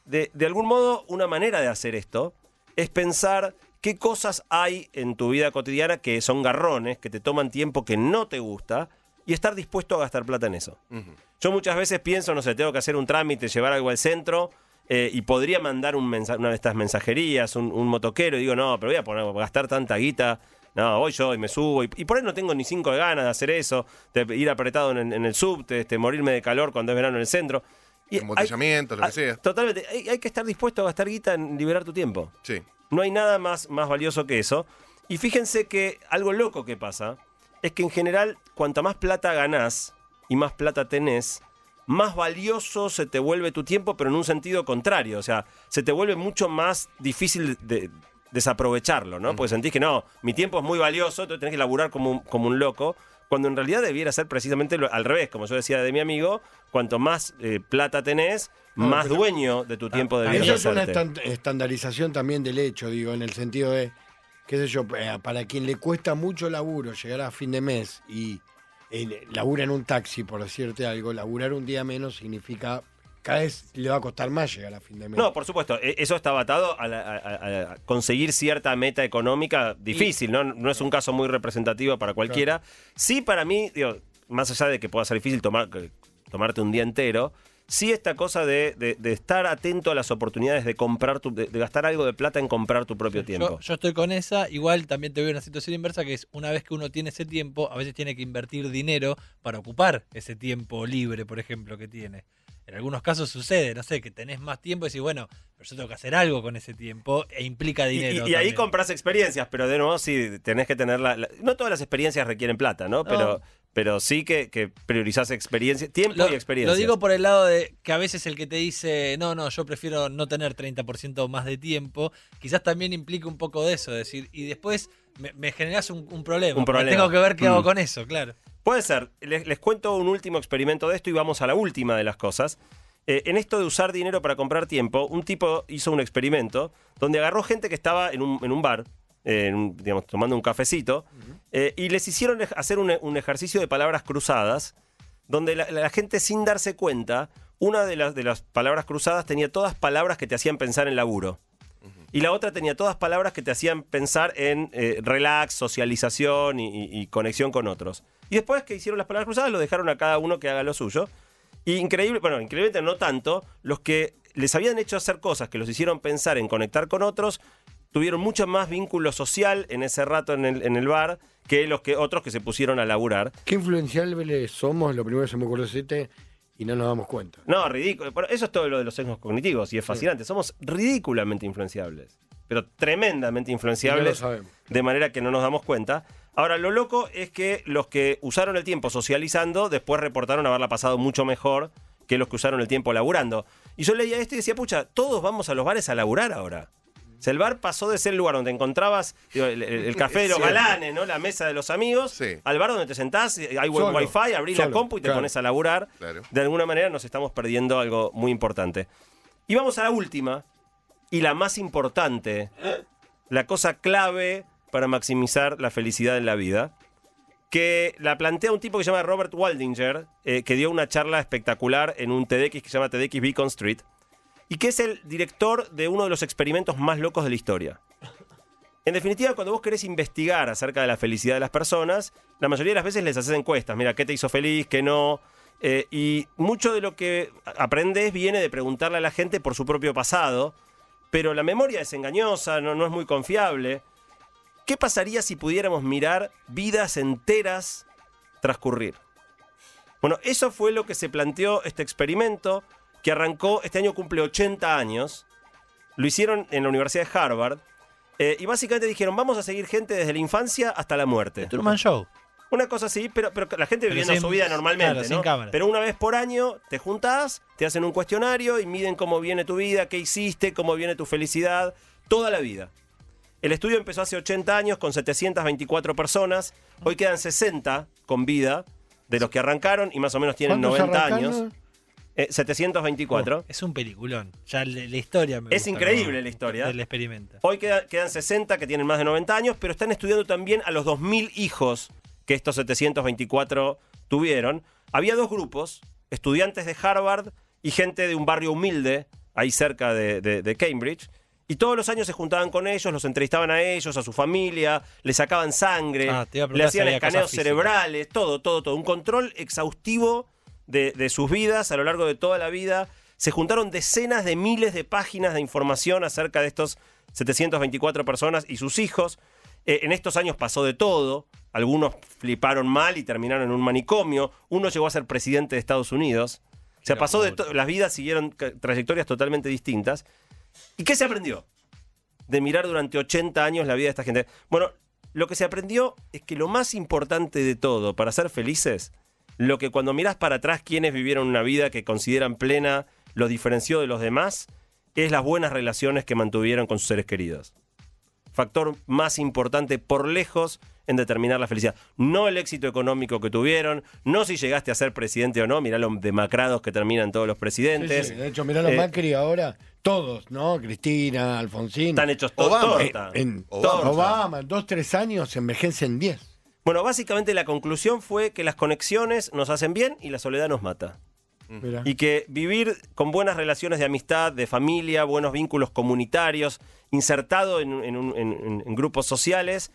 De, de algún modo, una manera de hacer esto es pensar qué cosas hay en tu vida cotidiana que son garrones, que te toman tiempo que no te gusta, y estar dispuesto a gastar plata en eso. Yo muchas veces pienso, no sé, tengo que hacer un trámite, llevar algo al centro eh, y podría mandar un una de estas mensajerías, un, un motoquero, y digo, no, pero voy a poner, gastar tanta guita. No, voy yo y me subo. Y, y por ahí no tengo ni cinco de ganas de hacer eso, de ir apretado en, en el subte, este, morirme de calor cuando es verano en el centro. Y hay- Embotellamiento, lo que sea. Totalmente. Hay, hay que estar dispuesto a gastar guita en liberar tu tiempo. Sí. No hay nada más, más valioso que eso. Y fíjense que algo loco que pasa es que en general, cuanta más plata ganás y más plata tenés, más valioso se te vuelve tu tiempo, pero en un sentido contrario. O sea, se te vuelve mucho más difícil de desaprovecharlo, ¿no? Porque sentís que no, mi tiempo es muy valioso, entonces tenés que laburar como un, como un loco. Cuando en realidad debiera ser precisamente lo- al revés, como yo decía de mi amigo, cuanto más eh, plata tenés, No, más dueño de tu tiempo deberías Eso es una estandarización también del hecho, digo, en el sentido de, qué sé yo, eh, para quien le cuesta mucho laburo llegar a fin de mes y eh, labura en un taxi, por decirte algo, laburar un día menos significa cada vez le va a costar más llegar a fin de mes. No, por supuesto, e- eso está atado a, la- a- a- a conseguir cierta meta económica difícil, ¿no? No es un caso muy representativo para cualquiera. Sí, para mí, digo, más allá de que pueda ser difícil tomar, tomarte un día entero, sí esta cosa de, de- de estar atento a las oportunidades de comprar tu, de, de gastar algo de plata en comprar tu propio tiempo. Yo, yo estoy con esa, igual también te veo una situación inversa que es una vez que uno tiene ese tiempo, a veces tiene que invertir dinero para ocupar ese tiempo libre, por ejemplo, que tiene. En algunos casos sucede, no sé, que tenés más tiempo y decís, bueno, pero yo tengo que hacer algo con ese tiempo e implica dinero. Y, y ahí compras experiencias, pero de nuevo sí tenés que tener la, la- No todas las experiencias requieren plata, ¿no? Pero, pero sí que, que priorizás experiencia, tiempo Lo, y experiencia. lo digo por el lado de que a veces el que te dice, no, no, yo prefiero no tener 30% más de tiempo, quizás también implica un poco de eso, decir, y después me, me generas un, un problema. Un porque problema. Tengo que ver qué hago Mm. con eso, claro. Puede ser. Les, les cuento un último experimento de esto y vamos a la última de las cosas. Eh, en esto de usar dinero para comprar tiempo, un tipo hizo un experimento donde agarró gente que estaba en un, en un bar, en digamos, tomando un cafecito, eh, y les hicieron hacer un, un ejercicio de palabras cruzadas, donde la, la gente sin darse cuenta, una de las, de las palabras cruzadas tenía todas palabras que te hacían pensar en laburo. Y la otra tenía todas palabras que te hacían pensar en eh, relax, socialización y, y- y conexión con otros. Y después que hicieron las palabras cruzadas, lo dejaron a cada uno que haga lo suyo. Y increíble, bueno, increíblemente no tanto, los que les habían hecho hacer cosas que los hicieron pensar en conectar con otros, tuvieron mucho más vínculo social en ese rato en el, en el bar que los que otros que se pusieron a laburar. Qué influenciables somos, lo primero que se me ocurrió decirte, y no nos damos cuenta. No, ridículo. Eso es todo lo de los sesgos cognitivos y es fascinante. Somos ridículamente influenciables, pero tremendamente Y no lo influenciables sabemos. de manera que no nos damos cuenta. Ahora, lo loco es que los que usaron el tiempo socializando después reportaron haberla pasado mucho mejor que los que usaron el tiempo laburando. Y yo leía esto y decía, pucha, todos vamos a los bares a laburar ahora. El bar pasó de ser el lugar donde encontrabas digo, el, café de los Cierto. galanes, ¿no? La mesa de los amigos, Sí. al bar donde te sentás, hay buen wifi, abrís la solo, compu y te claro. pones a laburar. Claro. De alguna manera nos estamos perdiendo algo muy importante. Y vamos a la última, y la más importante, la cosa clave para maximizar la felicidad en la vida, que la plantea un tipo que se llama Robert Waldinger, eh, que dio una charla espectacular en un TEDx que se llama TEDx Beacon Street. Y que es el director de uno de los experimentos más locos de la historia. En definitiva, cuando vos querés investigar acerca de la felicidad de las personas, la mayoría de las veces les haces encuestas. Mira, ¿qué te hizo feliz? ¿Qué no? Eh, y mucho de lo que aprendes viene de preguntarle a la gente por su propio pasado, pero la memoria es engañosa, no, no es muy confiable. ¿Qué pasaría si pudiéramos mirar vidas enteras transcurrir? Bueno, eso fue lo que se planteó este experimento, que arrancó, este año cumple 80 años, lo hicieron en la Universidad de Harvard, eh, y básicamente dijeron, vamos a seguir gente desde la infancia hasta la muerte. Truman Show. Una cosa así, pero, pero la gente Pero viviendo sin- su vida normalmente, claro, sin ¿no? cámara. Pero una vez por año te juntás, te hacen un cuestionario y miden cómo viene tu vida, qué hiciste, cómo viene tu felicidad, toda la vida. El estudio empezó hace 80 años con 724 personas, hoy quedan 60 con vida de los que arrancaron y más o menos tienen ¿Cuántos 90 arrancaron? años. Eh, 724. Es un peliculón. Ya la, la historia me Es gusta, increíble ¿no? la historia. Del experimento. Hoy queda- quedan 60 que tienen más de 90 años, pero están estudiando también a los 2.000 hijos que estos 724 tuvieron. Había dos grupos, estudiantes de Harvard y gente de un barrio humilde, ahí cerca de, de- de Cambridge. Y todos los años se juntaban con ellos, los entrevistaban a ellos, a su familia, le sacaban sangre, Ah, le hacían escaneos cerebrales, todo, todo, todo. Un control exhaustivo de, de sus vidas a lo largo de toda la vida. Se juntaron decenas de miles de páginas de información acerca de estos 724 personas y sus hijos. Eh, en estos años pasó de todo. Algunos fliparon mal y terminaron en un manicomio. Uno llegó a ser presidente de Estados Unidos. O sea, pasó de todo. Las vidas siguieron trayectorias totalmente distintas. ¿Y qué se aprendió? De mirar durante 80 años la vida de esta gente. Bueno, lo que se aprendió es que lo más importante de todo para ser felices, lo que cuando mirás para atrás quienes vivieron una vida que consideran plena, los diferenció de los demás, es las buenas relaciones que mantuvieron con sus seres queridos. Factor más importante por lejos en determinar la felicidad. No el éxito económico que tuvieron, no si llegaste a ser presidente o no, mirá lo demacrados que terminan todos los presidentes. sí, De hecho, mirá los Eh, Macri ahora, todos, ¿no? Cristina, Alfonsín. Están hechos todos Obama. torta. En Obama. Obama, en dos, tres años envejecen diez. Bueno, básicamente la conclusión fue que las conexiones nos hacen bien y la soledad nos mata. Mirá. Y que vivir con buenas relaciones de amistad, de familia, buenos vínculos comunitarios, insertado en, en un- en- en- en grupos sociales,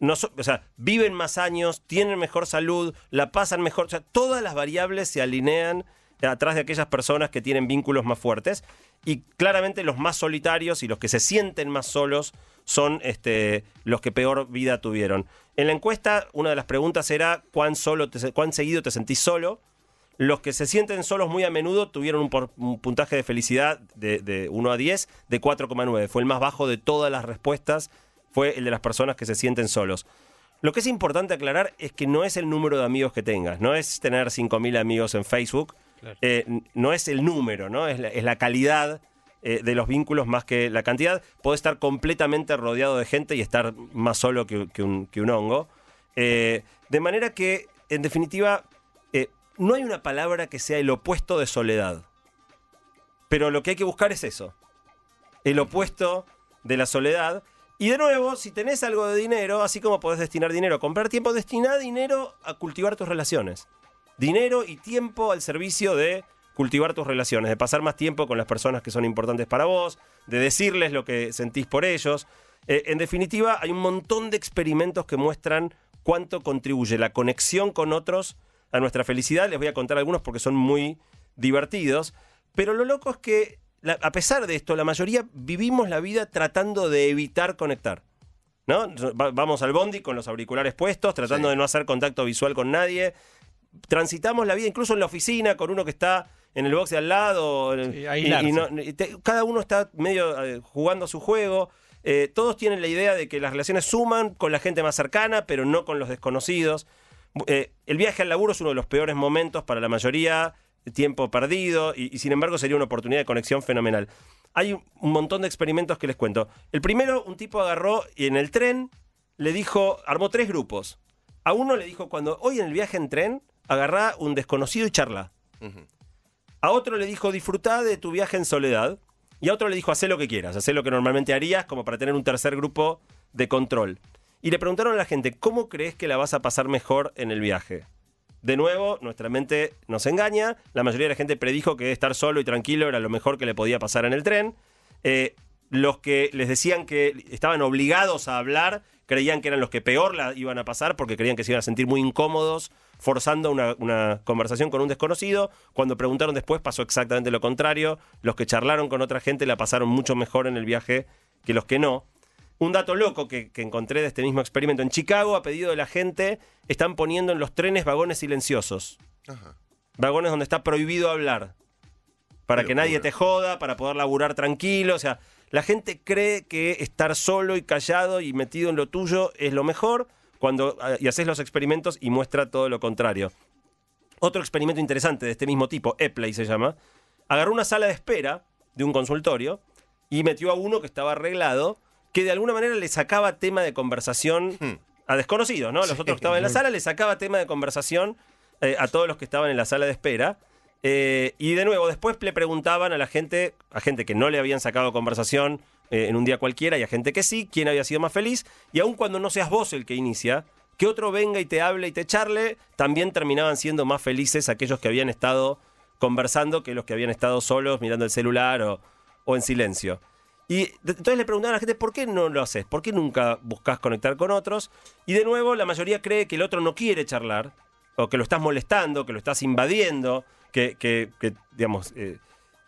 no so- o sea, viven más años, tienen mejor salud, la pasan mejor. O sea, todas las variables se alinean atrás de aquellas personas que tienen vínculos más fuertes. Y claramente los más solitarios y los que se sienten más solos son este, los que peor vida tuvieron. En la encuesta, una de las preguntas era cuán, solo cuán seguido te sentís solo. Los que se sienten solos muy a menudo tuvieron un puntaje de felicidad de, de 1 a 10 de 4,9. Fue el más bajo de todas las respuestas. Fue el de las personas que se sienten solos. Lo que es importante aclarar es que no es el número de amigos que tengas. No es tener 5.000 amigos en Facebook. Eh, no es el número, ¿no? Es la, calidad eh, de los vínculos más que la cantidad. Podés estar completamente rodeado de gente y estar más solo que, un, hongo. Eh, de manera que, en definitiva, no hay una palabra que sea el opuesto de soledad. Pero lo que hay que buscar es eso. El opuesto de la soledad. Y de nuevo, si tenés algo de dinero, así como podés destinar dinero a comprar tiempo, destina dinero a cultivar tus relaciones. Dinero y tiempo al servicio de cultivar tus relaciones, de pasar más tiempo con las personas que son importantes para vos, de decirles lo que sentís por ellos. Eh, en definitiva, hay un montón de experimentos que muestran cuánto contribuye la conexión con otros a nuestra felicidad. Les voy a contar algunos porque son muy divertidos. Pero lo loco es que, la- a pesar de esto, la mayoría vivimos la vida tratando de evitar conectar. ¿no? Va- vamos al bondi con los auriculares puestos, tratando Sí. de no hacer contacto visual con nadie. Transitamos la vida, incluso en la oficina, con uno que está en el box de al lado. Sí, y- aislarse. y no- y te- cada uno está medio eh, jugando su juego. Eh, todos tienen la idea de que las relaciones suman con la gente más cercana, pero no con los desconocidos. Eh, el viaje al laburo es uno de los peores momentos para la mayoría, tiempo perdido, y, y sin embargo sería una oportunidad de conexión fenomenal. Hay un montón de experimentos que les cuento. El primero, un tipo agarró y en el tren le dijo, armó tres grupos. A uno le dijo, cuando hoy en el viaje en tren, agarrá un desconocido y charla. A otro le dijo, disfrutá de tu viaje en soledad. Y a otro le dijo, hacé lo que quieras, hacé lo que normalmente harías, como para tener un tercer grupo de control. Y le preguntaron a la gente, ¿cómo crees que la vas a pasar mejor en el viaje? De nuevo, nuestra mente nos engaña. La mayoría de la gente predijo que estar solo y tranquilo era lo mejor que le podía pasar en el tren. Eh, los que les decían que estaban obligados a hablar creían que eran los que peor la iban a pasar porque creían que se iban a sentir muy incómodos forzando una, una conversación con un desconocido. Cuando preguntaron después pasó exactamente lo contrario. Los que charlaron con otra gente la pasaron mucho mejor en el viaje que los que no. Un dato loco que, que encontré de este mismo experimento. En Chicago, a pedido de la gente, están poniendo en los trenes vagones silenciosos. Ajá. Vagones donde está prohibido hablar. Para Qué que nadie te joda, para poder laburar tranquilo. O sea, la gente cree que estar solo y callado y metido en lo tuyo es lo mejor cuando ah, y haces los experimentos y muestra todo lo contrario. Otro experimento interesante de este mismo tipo, Epley se llama, agarró una sala de espera de un consultorio y metió a uno que estaba arreglado, que de alguna manera le sacaba tema de conversación Hmm. a desconocidos, ¿no? Los otros que estaban en la sala le sacaba tema de conversación eh, a todos los que estaban en la sala de espera. Eh, y de nuevo, después le preguntaban a la gente, a gente que no le habían sacado conversación eh, en un día cualquiera y a gente que sí, quién había sido más feliz. Y aun cuando no seas vos el que inicia, que otro venga y te hable y te charle, también terminaban siendo más felices aquellos que habían estado conversando que los que habían estado solos mirando el celular o, o en silencio. Y entonces le preguntaban a la gente, ¿por qué no lo haces? ¿Por qué nunca buscas conectar con otros? Y de nuevo, la mayoría cree que el otro no quiere charlar, o que lo estás molestando, que lo estás invadiendo, que, que- que, digamos, eh,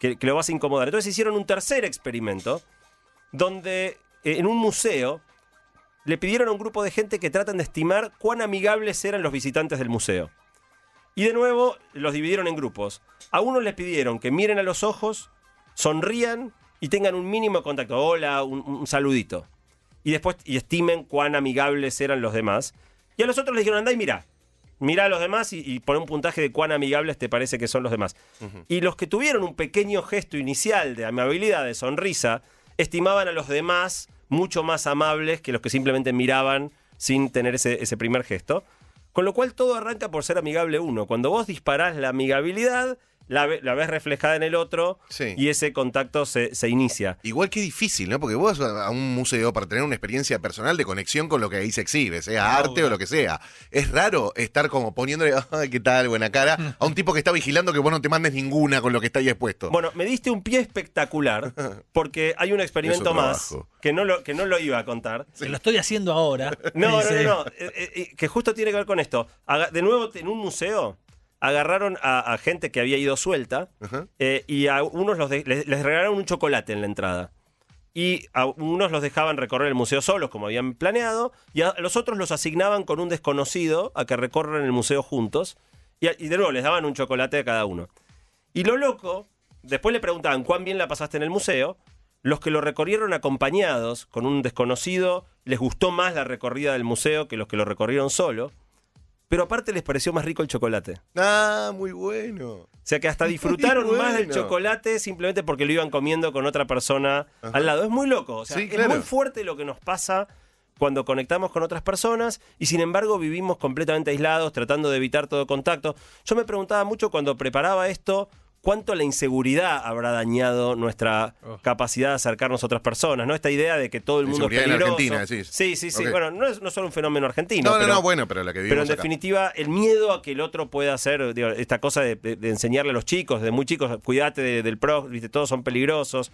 que, que lo vas a incomodar. Entonces hicieron un tercer experimento, donde eh, en un museo le pidieron a un grupo de gente que tratan de estimar cuán amigables eran los visitantes del museo. Y de nuevo los dividieron en grupos. A unos les pidieron que miren a los ojos, sonrían y tengan un mínimo contacto. Hola, un, un saludito. Y después y estimen cuán amigables eran los demás. Y a los otros les dijeron, andá y mirá. Mirá a los demás y, y pon un puntaje de cuán amigables te parece que son los demás. Y los que tuvieron un pequeño gesto inicial de amabilidad, de sonrisa, estimaban a los demás mucho más amables que los que simplemente miraban sin tener ese, ese primer gesto. Con lo cual todo arranca por ser amigable uno. Cuando vos disparás la amigabilidad, la, ve- la ves reflejada en el otro Sí. y ese contacto se, se inicia. Igual que difícil, ¿no? Porque vos vas a un museo para tener una experiencia personal de conexión con lo que ahí se exhibe, sea arte o lo que sea. Es raro estar como poniéndole, ay, qué tal, buena cara, a un tipo que está vigilando que vos no te mandes ninguna con lo que está ahí expuesto. Bueno, me diste un pie espectacular porque hay un experimento más que no, lo, que no lo iba a contar. Que lo estoy haciendo ahora. No, no, no, no, eh, eh, que justo tiene que ver con esto. De nuevo, en un museo, agarraron a, a gente que había ido suelta Ajá. eh, y a unos los de- les, les regalaron un chocolate en la entrada. Y a unos los dejaban recorrer el museo solos, como habían planeado, y a los otros los asignaban con un desconocido a que recorran el museo juntos. Y, a- y de nuevo, les daban un chocolate a cada uno. Y lo loco, después le preguntaban cuán bien la pasaste en el museo. Los que lo recorrieron acompañados con un desconocido, les gustó más la recorrida del museo que los que lo recorrieron solo. Pero aparte les pareció más rico el chocolate. Ah, muy bueno. O sea que hasta disfrutaron más del chocolate simplemente porque lo iban comiendo con otra persona al lado. Es muy loco. O sea, Sí, es claro. muy fuerte lo que nos pasa cuando conectamos con otras personas y sin embargo vivimos completamente aislados, tratando de evitar todo contacto. Yo me preguntaba mucho cuando preparaba esto. ¿Cuánto la inseguridad habrá dañado nuestra Oh. capacidad de acercarnos a otras personas? ¿no? Esta idea de que todo el mundo es Inseguridad en peligroso. Argentina, decís. Sí, sí, sí. Bueno, no es no solo un fenómeno argentino. No, no, pero- no, bueno, pero la que pero en acá. definitiva, el miedo a que el otro pueda hacer, digo, esta cosa de, de- de enseñarle a los chicos, de muy chicos, cuídate de- del pro, viste, todos son peligrosos.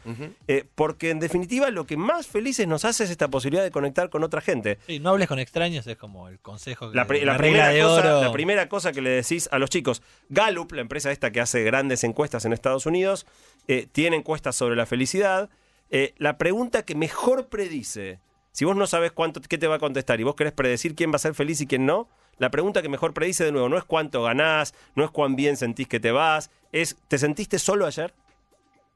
Eh, porque en definitiva, lo que más felices nos hace es esta posibilidad de conectar con otra gente. Sí, no hables con extraños, es como el consejo que La, la, la regla primera de cosa, oro. la primera cosa que le decís a los chicos, Gallup, la empresa esta que hace grandes encuestas en Estados Unidos, eh, tiene encuestas sobre la felicidad. Eh, la pregunta que mejor predice, si vos no sabes cuánto, qué te va a contestar y vos querés predecir quién va a ser feliz y quién no, la pregunta que mejor predice de nuevo no es cuánto ganás, no es cuán bien sentís que te vas, es ¿te sentiste solo ayer?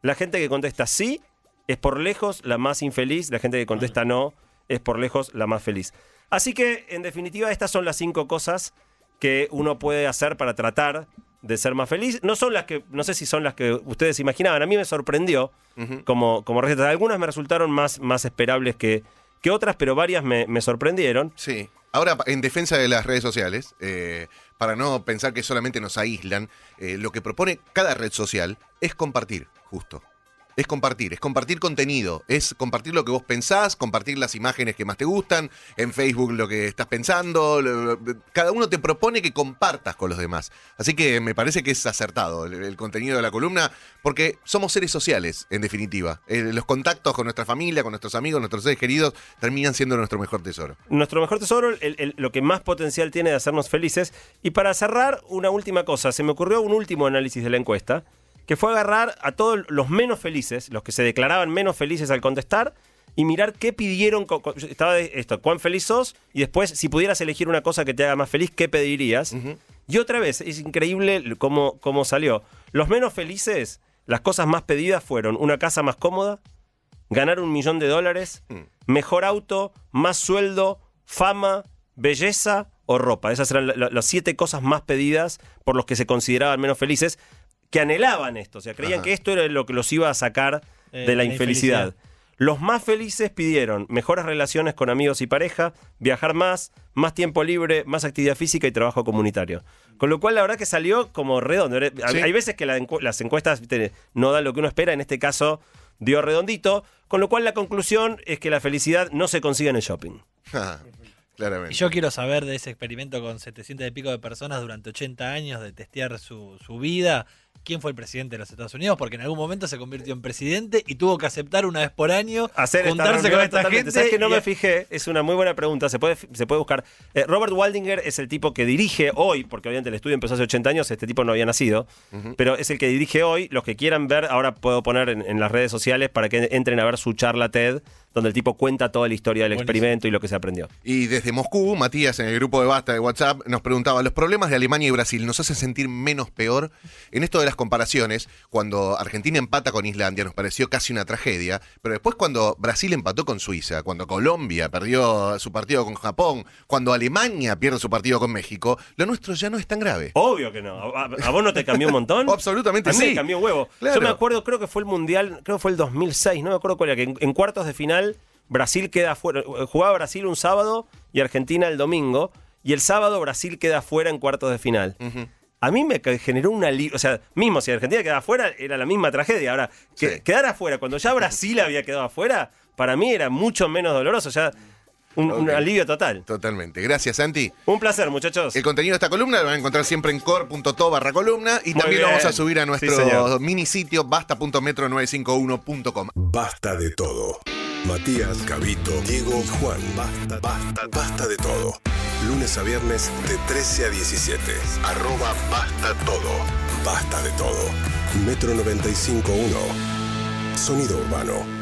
La gente que contesta sí es por lejos la más infeliz, la gente que contesta no es por lejos la más feliz. Así que, en definitiva, estas son las cinco cosas que uno puede hacer para tratar de ser más feliz. No son las que, no sé si son las que ustedes imaginaban. A mí me sorprendió como, como recetas. Algunas me resultaron más, más esperables que, que otras, pero varias me, me sorprendieron. Sí. Ahora, en defensa de las redes sociales, eh, para no pensar que solamente nos aíslan, eh, lo que propone cada red social es compartir, justo. Es compartir, es compartir contenido, es compartir lo que vos pensás, compartir las imágenes que más te gustan, en Facebook lo que estás pensando, cada uno te propone que compartas con los demás. Así que me parece que es acertado el, contenido de la columna, porque somos seres sociales, en definitiva. Eh, los contactos con nuestra familia, con nuestros amigos, nuestros seres queridos, terminan siendo nuestro mejor tesoro. Nuestro mejor tesoro, lo que más potencial tiene de hacernos felices. Y para cerrar, una última cosa. Se me ocurrió un último análisis de la encuesta, que fue agarrar a todos los menos felices, los que se declaraban menos felices al contestar, y mirar qué pidieron. Estaba esto, cuán feliz sos, y después, si pudieras elegir una cosa que te haga más feliz, ¿qué pedirías? Y otra vez, es increíble cómo, cómo salió. Los menos felices, las cosas más pedidas fueron una casa más cómoda, ganar un millón de dólares, Mm. mejor auto, más sueldo, fama, belleza o ropa. Esas eran la- la- las siete cosas más pedidas por los que se consideraban menos felices, que anhelaban esto, o sea, creían Ajá. que esto era lo que los iba a sacar Eh, de la la infelicidad. infelicidad. Los más felices pidieron mejores relaciones con amigos y pareja, viajar más, más tiempo libre, más actividad física y trabajo comunitario. Con lo cual, la verdad que salió como redondo. Hay Sí. hay veces que la encu- las encuestas no dan lo que uno espera, en este caso dio redondito. Con lo cual, la conclusión es que la felicidad no se consigue en el shopping. Claramente. Y yo quiero saber de ese experimento con 700 y pico de personas durante 80 años de testear su, su vida. ¿Quién fue el presidente de los Estados Unidos? Porque en algún momento se convirtió en presidente y tuvo que aceptar una vez por año Hacer juntarse con esta totalmente. gente. ¿Sabes que no y- me fijé? Es una muy buena pregunta. Se puede, se puede buscar. Eh, Robert Waldinger es el tipo que dirige hoy, porque obviamente el estudio empezó hace 80 años, este tipo no había nacido, pero es el que dirige hoy. Los que quieran ver, ahora puedo poner en, en las redes sociales para que entren a ver su charla TED, donde el tipo cuenta toda la historia del Buenísimo. experimento y lo que se aprendió. Y desde Moscú, Matías, en el grupo de Basta de WhatsApp, nos preguntaba, ¿los problemas de Alemania y Brasil nos hacen sentir menos peor? En esto de las comparaciones, cuando Argentina empata con Islandia nos pareció casi una tragedia, pero después cuando Brasil empató con Suiza, cuando Colombia perdió su partido con Japón, cuando Alemania pierde su partido con México, lo nuestro ya no es tan grave. Obvio que no. ¿A, a vos no te cambió un montón? Absolutamente a mí sí. me cambió huevo. Claro. Yo me acuerdo, creo que fue el Mundial, creo que fue el 2006, no me acuerdo cuál era, que en, en cuartos de final Brasil queda fuera. Jugaba Brasil un sábado y Argentina el domingo. Y el sábado Brasil queda fuera en cuartos de final. A mí me generó una... O sea, mismo si Argentina quedaba fuera, era la misma tragedia. Ahora, que Sí. quedar afuera, cuando ya Brasil había quedado afuera, para mí era mucho menos doloroso. Ya un, alivio total. Totalmente. Gracias, Santi. Un placer, muchachos. El contenido de esta columna lo van a encontrar siempre en core.to barra columna y Muy también lo vamos a subir a Sí, nuestro señor. mini sitio basta.metro951.com. Basta de todo. Matías, Cabito, Diego Juan. Basta, basta, basta de todo. Lunes a viernes de 13 a 17. Arroba basta todo. Basta de todo. Metro 95.1. Sonido urbano.